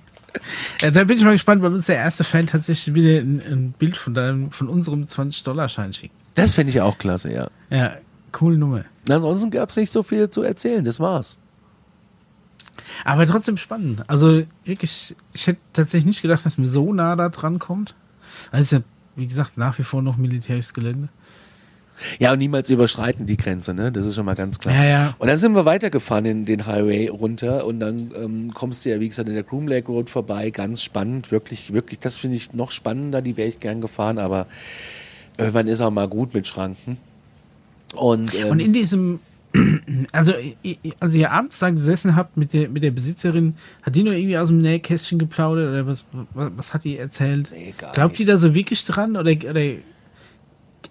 Ja, da bin ich mal gespannt, weil uns der erste Fan tatsächlich wieder ein, ein Bild von, deinem, von unserem 20-Dollar-Schein schickt. Das finde ich auch klasse, ja. Ja, coole Nummer. Ansonsten gab es nicht so viel zu erzählen, das war's. Aber trotzdem spannend. Also wirklich, ich hätte tatsächlich nicht gedacht, dass mir so nah da dran kommt. Weil es ja, wie gesagt, nach wie vor noch militärisches Gelände. Ja, und niemals überschreiten die Grenze, ne? Das ist schon mal ganz klar. Ja, ja. Und dann sind wir weitergefahren in den Highway runter und dann ähm, kommst du ja, wie gesagt, in der Groom Lake Road vorbei. Ganz spannend, wirklich, wirklich. Das finde ich noch spannender, die wäre ich gern gefahren, aber irgendwann ist auch mal gut mit Schranken. Und, ähm, und in diesem Also, als ihr abends da gesessen habt mit der, mit der Besitzerin, hat die nur irgendwie aus dem Nähkästchen geplaudert oder was, was, was hat die erzählt? Nee, Glaubt die da so wirklich dran oder, oder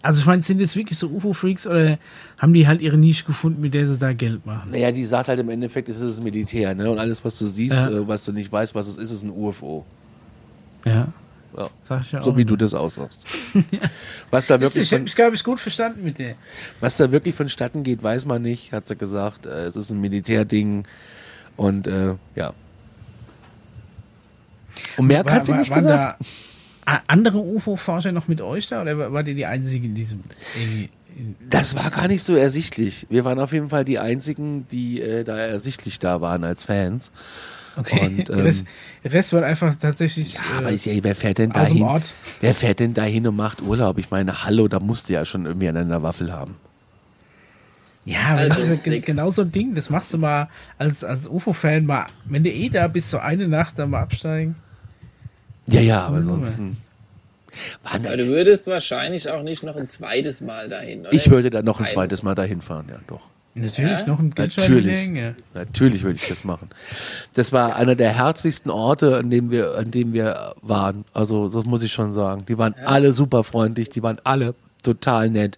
also ich meine, sind das wirklich so UFO-Freaks oder haben die halt ihre Nische gefunden, mit der sie da Geld machen? Naja, die sagt halt im Endeffekt, es ist das Militär, ne? Und alles, was du siehst, ja. äh, was du nicht weißt, was es ist, ist ein UFO. Ja. Ja. Sag ich ja so auch, wie du das aussagst. Was da wirklich ich habe mich, glaube ich, gut verstanden mit dir. Was da wirklich vonstatten geht, weiß man nicht, hat sie gesagt. Äh, es ist ein Militärding und äh, ja. Und mehr war, hat sie war, nicht gesagt. Da andere UFO-Forscher noch mit euch da oder war ihr die Einzige in diesem? In, in das war gar nicht so ersichtlich. Wir waren auf jeden Fall die Einzigen, die äh, da ersichtlich da waren als Fans. Okay. Und, ähm, Rest, Rest wird einfach tatsächlich. Ja, aber ich, ey, wer fährt denn dahin? Wer fährt denn dahin und macht Urlaub? Ich meine, hallo, da musst du ja schon irgendwie an einer Waffel haben. Ja, aber also das ist ja genau so ein Ding. Das machst du mal als, als UFO-Fan mal, wenn du eh da bist, so eine Nacht da mal absteigen. Ja, ja, aber ansonsten. Aber du würdest wahrscheinlich auch nicht noch ein zweites Mal dahin. Oder? Ich würde dann noch ein zweites Mal dahin fahren, ja, doch. Natürlich, ja? noch ein Natürlich, natürlich würde ich das machen. Das war einer der herzlichsten Orte, an dem wir, an dem wir waren. Also, das muss ich schon sagen. Die waren ja. alle super freundlich, die waren alle total nett.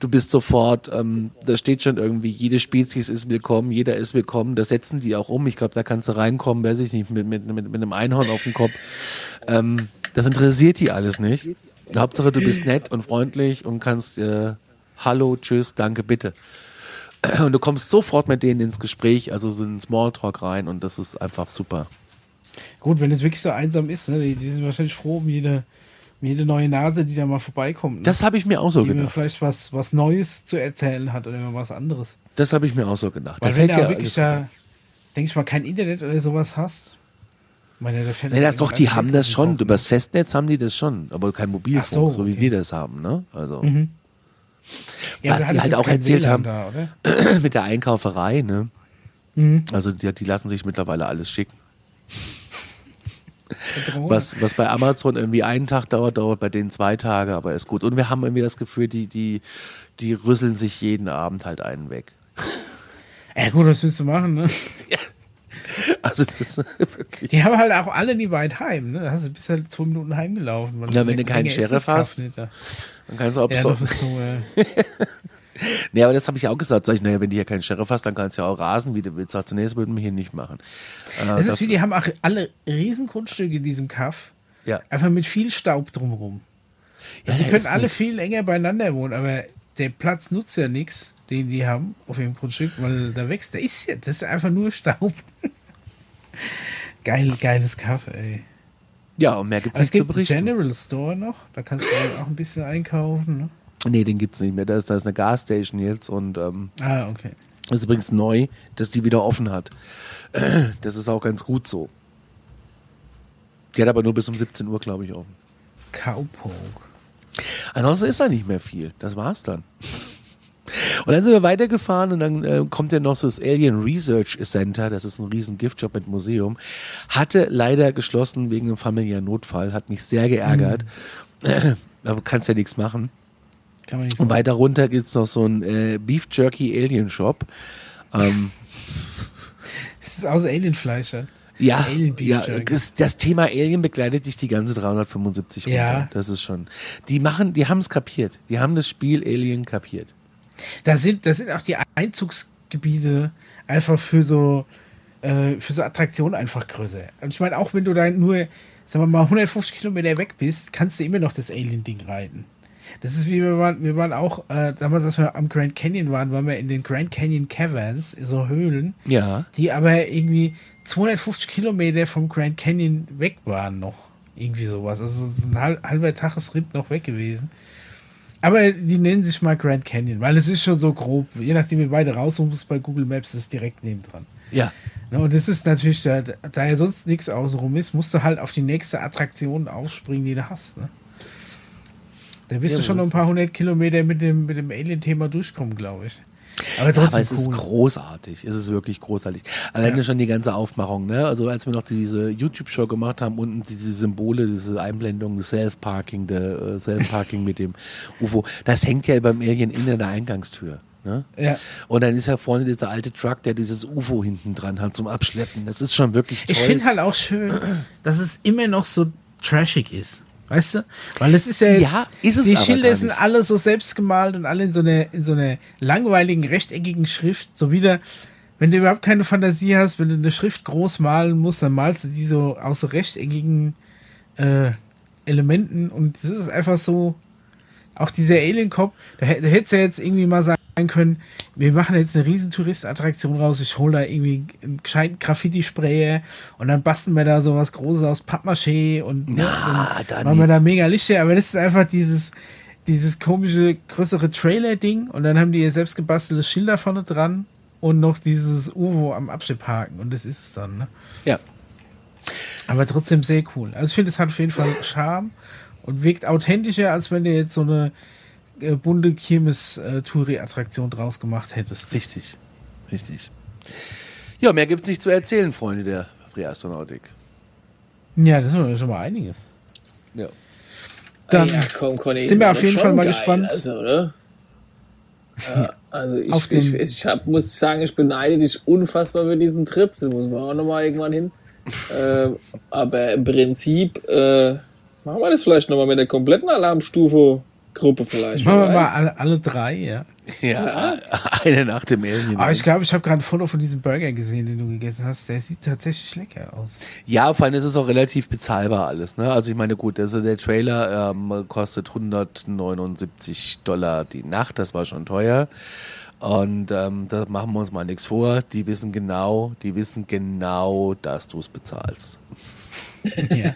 Du bist sofort, ähm, da steht schon irgendwie, jede Spezies ist willkommen, jeder ist willkommen. Das setzen die auch um. Ich glaube, da kannst du reinkommen, weiß ich nicht, mit, mit, mit, mit einem Einhorn auf dem Kopf. Ähm, das interessiert die alles nicht. Hauptsache, du bist nett und freundlich und kannst äh, Hallo, tschüss, danke, bitte. Und du kommst sofort mit denen ins Gespräch, also so in Smalltalk rein und das ist einfach super. Gut, wenn es wirklich so einsam ist, ne, die, die sind wahrscheinlich froh um jede, um jede neue Nase, die da mal vorbeikommt. Ne? Das habe ich mir auch so die gedacht. Die vielleicht was, was Neues zu erzählen hat oder was anderes. Das habe ich mir auch so gedacht. Weil da wenn du ja wirklich da, denke ich mal, kein Internet oder sowas hast, meine, da nee, das doch, die haben das schon. Über das Festnetz haben die das schon, aber kein Mobilfunk, so, so, wie wir das haben. Ne? Also. Mhm. Ja, was die halt auch erzählt haben da, mit der Einkauferei, ne? Mhm. Also die, die lassen sich mittlerweile alles schicken. Was, was bei Amazon irgendwie einen Tag dauert, dauert bei denen zwei Tage, aber ist gut. Und wir haben irgendwie das Gefühl, die, die, die rüsseln sich jeden Abend halt einen weg. Ja gut, was willst du machen, ne? Ja. Also das ist wirklich. Die haben halt auch alle nie weit heim, ne? Da hast du bis halt zwei Minuten heimgelaufen. Ja, wenn du keinen Sheriff hast, dann kannst du auch ja, so, Nee, aber das habe ich auch gesagt. Sag ich, naja, wenn du hier keinen Sheriff hast, dann kannst du ja auch rasen, wie du willst. Sagt sie, nee, das würden wir hier nicht machen. Äh, es ist wie, die haben auch alle Riesengrundstücke in diesem Kaff. Ja. Einfach mit viel Staub drumherum. Ja, also, sie können alle nix. viel enger beieinander wohnen, aber der Platz nutzt ja nichts, den die haben auf ihrem Grundstück, weil da wächst, der ist ja, das ist einfach nur Staub. Geil, geiles Kaffee, ey. Ja, und mehr gibt's also nicht es gibt zu berichten. General Store noch, da kannst du auch ein bisschen einkaufen, ne? Nee, den gibt's nicht mehr. Da ist, da ist eine Gasstation jetzt und ähm, ah, okay. Das ist übrigens neu, dass die wieder offen hat. Das ist auch ganz gut so. Die hat aber nur bis um 17 Uhr, glaube ich, offen. Cowpoke. Ansonsten ist da nicht mehr viel. Das war's dann. Und dann sind wir weitergefahren und dann äh, kommt ja noch so das Alien Research Center, das ist ein riesen Giftjob mit Museum, hatte leider geschlossen wegen einem familiären Notfall, hat mich sehr geärgert. Mhm. Aber kannst ja nichts machen. Kann man nicht und weiter runter gibt es noch so einen äh, Beef Jerky Alien Shop. Ähm, das ist aus Alienfleisch, ja. Ja, ja das, das, Thema Alien begleitet dich die ganze 375 runter. Ja. Das ist schon. Die machen, die haben es kapiert. Die haben das Spiel Alien kapiert. Da sind, das sind auch die Einzugsgebiete einfach für so, äh, für so Attraktionen einfach größer. Und ich meine, auch wenn du da nur, sagen wir mal, 150 Kilometer weg bist, kannst du immer noch das Alien-Ding reiten. Das ist wie wir waren, wir waren auch, äh, damals, als wir am Grand Canyon waren, waren wir in den Grand Canyon Caverns, so Höhlen, ja. die aber irgendwie 250 Kilometer vom Grand Canyon weg waren noch. Irgendwie sowas. Also ein halber Tagesritt noch weg gewesen. Aber die nennen sich mal Grand Canyon, weil es ist schon so grob. Je nachdem, wie weit raussuchst bei Google Maps, ist es direkt nebendran. Ja. Und das ist natürlich, da, da ja sonst nichts außenrum ist, musst du halt auf die nächste Attraktion aufspringen, die du hast. Ne? Da bist ja, du schon noch ein paar hundert Kilometer mit dem, mit dem Alien-Thema durchkommen, glaube ich. Aber, trotzdem Aber es cool. ist großartig. Es ist wirklich großartig. Alleine ja. schon die ganze Aufmachung, ne? Also als wir noch diese YouTube-Show gemacht haben, unten diese Symbole, diese Einblendung, das Self-Parking, der äh, Self-Parking mit dem UFO, das hängt ja beim Alien in der Eingangstür. Ne? Ja. Und dann ist ja vorne dieser alte Truck, der dieses UFO hinten dran hat zum Abschleppen. Das ist schon wirklich toll. Ich finde halt auch schön, dass es immer noch so trashig ist. Weißt du? Weil es ist ja jetzt, Ja, ist es die Schilder sind alle so selbst gemalt und alle in so einer in so einer langweiligen rechteckigen Schrift. So wieder, wenn du überhaupt keine Fantasie hast, wenn du eine Schrift groß malen musst, dann malst du die so aus so rechteckigen äh, Elementen und das ist einfach so. Auch dieser Alien-Cop, da, da hätte es ja jetzt irgendwie mal sagen können, wir machen jetzt eine riesen Touristenattraktion raus, ich hole da irgendwie einen gescheiten Graffiti-Sprayer und dann basteln wir da sowas Großes aus Pappmaché und ne, Na, dann da machen wir nicht. da mega Lichter, aber das ist einfach dieses, dieses komische, größere Trailer-Ding und dann haben die ihr selbst basteltes Schilder vorne dran und noch dieses UFO am Abschlepphaken und das ist es dann, ne? Ja. Aber trotzdem sehr cool. Also ich finde, es hat auf jeden Fall Charme und wirkt authentischer, als wenn du jetzt so eine äh, bunte Kirmes-Touri-Attraktion draus gemacht hättest. Richtig. Richtig. Ja, mehr gibt's nicht zu erzählen, Freunde der Präastronautik. Ja, das ist schon mal einiges. Ja. Dann ja, komm, Conny, sind wir auf jeden Fall mal geil, gespannt. Also, oder? Ja, also ich, Auf ich, ich hab, muss sagen, ich beneide dich unfassbar für diesen Trip. Da muss man auch nochmal irgendwann hin. ähm, aber im Prinzip äh, machen wir das vielleicht nochmal mit der kompletten Alarmstufe-Gruppe vielleicht. Machen wir mal alle, alle drei, ja. Ja, eine nach dem Alien. Aber ich glaube, ich habe gerade ein Foto von diesem Burger gesehen, den du gegessen hast. Der sieht tatsächlich lecker aus. Ja, vor allem ist es auch relativ bezahlbar alles. Ne? Also ich meine, gut, also der Trailer ähm, kostet 179 Dollar die Nacht, das war schon teuer. Und ähm, da machen wir uns mal nichts vor. Die wissen genau, die wissen genau, dass du es bezahlst. Ja.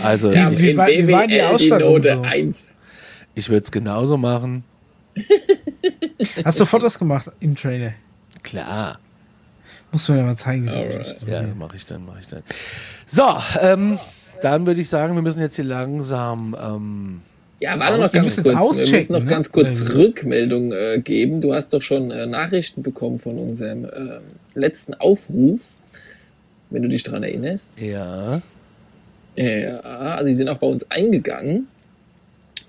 Also Ja, ich, wie in war- wie war die BWL die Ausstattung Note so? 1. ich würde es genauso machen. Hast du Fotos gemacht im Trailer? Klar. Musst du mir mal zeigen. wie Alright. das Ja, mache ich dann, mache ich dann. So, ähm, dann würde ich sagen, wir müssen jetzt hier langsam. Ähm, Ja, warte noch Wir ganz müssen kurz. Wir müssen noch ne? ganz kurz Rückmeldung äh, geben. Du hast doch schon äh, Nachrichten bekommen von unserem ähm, letzten Aufruf, wenn du dich dran erinnerst. ja. Ja, also die sind auch bei uns eingegangen.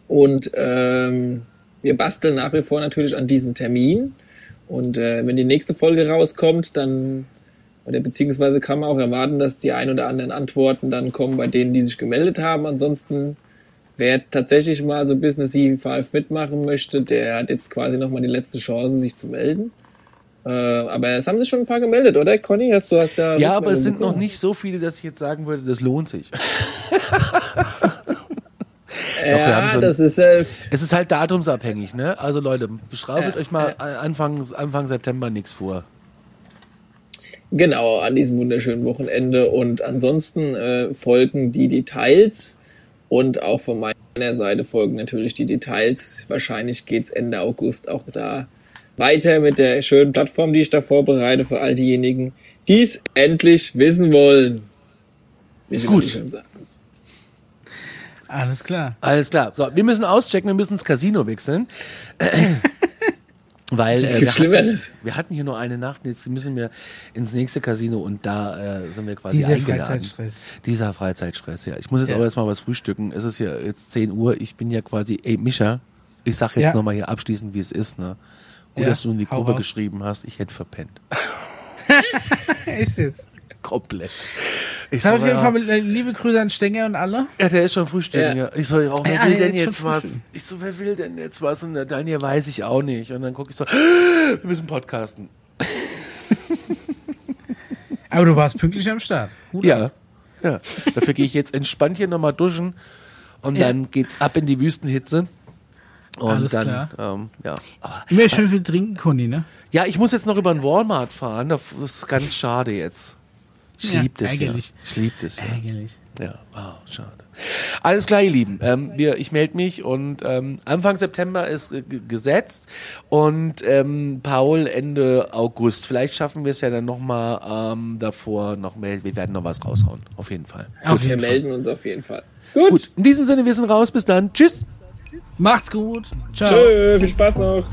Und ähm, wir basteln nach wie vor natürlich an diesem Termin. Und äh, wenn die nächste Folge rauskommt, dann, oder beziehungsweise kann man auch erwarten, dass die ein oder anderen Antworten dann kommen bei denen, die sich gemeldet haben. Ansonsten, wer tatsächlich mal so Business C5 mitmachen möchte, der hat jetzt quasi nochmal die letzte Chance, sich zu melden. Äh, aber es haben sich schon ein paar gemeldet, oder Conny? Hast du hast ja, Ja, aber es sind noch nicht so viele, dass ich jetzt sagen würde, das lohnt sich. wir Ja, schon- das ist äh, Es ist halt datumsabhängig, ne? Also Leute, beschraubelt Ja, euch mal Anfang, Anfang September nichts vor. Genau, an diesem wunderschönen Wochenende. Und ansonsten äh, folgen die Details. Und auch von meiner Seite folgen natürlich die Details. Wahrscheinlich geht's Ende August auch da weiter mit der schönen Plattform, die ich da vorbereite für all diejenigen, die es endlich wissen wollen. Ich Gut. Alles klar. Alles klar. So, wir müssen auschecken, wir müssen ins Casino wechseln. Weil äh, wir, Gibt hatten, Schlimmeres. wir hatten hier nur eine Nacht, jetzt müssen wir ins nächste Casino und da äh, sind wir quasi Dieser eingeladen. Freizeitstress. Dieser Freizeitstress, ja. Ich muss jetzt Ja. aber erstmal was frühstücken. Es ist ja jetzt 10 Uhr. Ich bin ja quasi, ey, Mischa, ich sag jetzt Ja. nochmal hier abschließend, wie es ist, ne? Gut, Ja, dass du in die Gruppe raus. geschrieben hast. Ich hätte verpennt. Echt jetzt? Komplett. Ich Sag auf jeden Fall mit, äh, liebe Grüße an Stenger und alle. Ja, der ist schon frühstücken, ja. Ja. Ich so, auch, wer Ja, will der denn jetzt was? Ich so, wer will denn jetzt was? Und der Daniel weiß ich auch nicht. Und dann gucke ich so, wir müssen podcasten. Aber du warst pünktlich am Start. Ab. Ja, ja. Dafür gehe ich jetzt entspannt hier nochmal duschen und Ja. dann geht's ab in die Wüstenhitze. Und Alles dann, klar. Ähm, ja. Aber, Immer schön viel trinken, Conny, ne? ja, ich muss jetzt noch über den Walmart fahren. Das ist ganz schade jetzt. Ich Ja, lieb das ärgerlich. ja. Ich lieb das ja. Ärgerlich. Ja, wow, schade. Alles klar, ihr Lieben. Ähm, wir, ich melde mich und ähm, Anfang September ist äh, gesetzt und ähm, Paul Ende August. Vielleicht schaffen wir es ja dann nochmal ähm, davor noch mehr. Wir werden noch was raushauen, auf jeden Fall. Auf Wir jeden Fall. melden uns auf jeden Fall. Gut. Gut, in diesem Sinne, wir sind raus. Bis dann. Tschüss. Macht's gut. Ciao. Tschö, viel Spaß noch.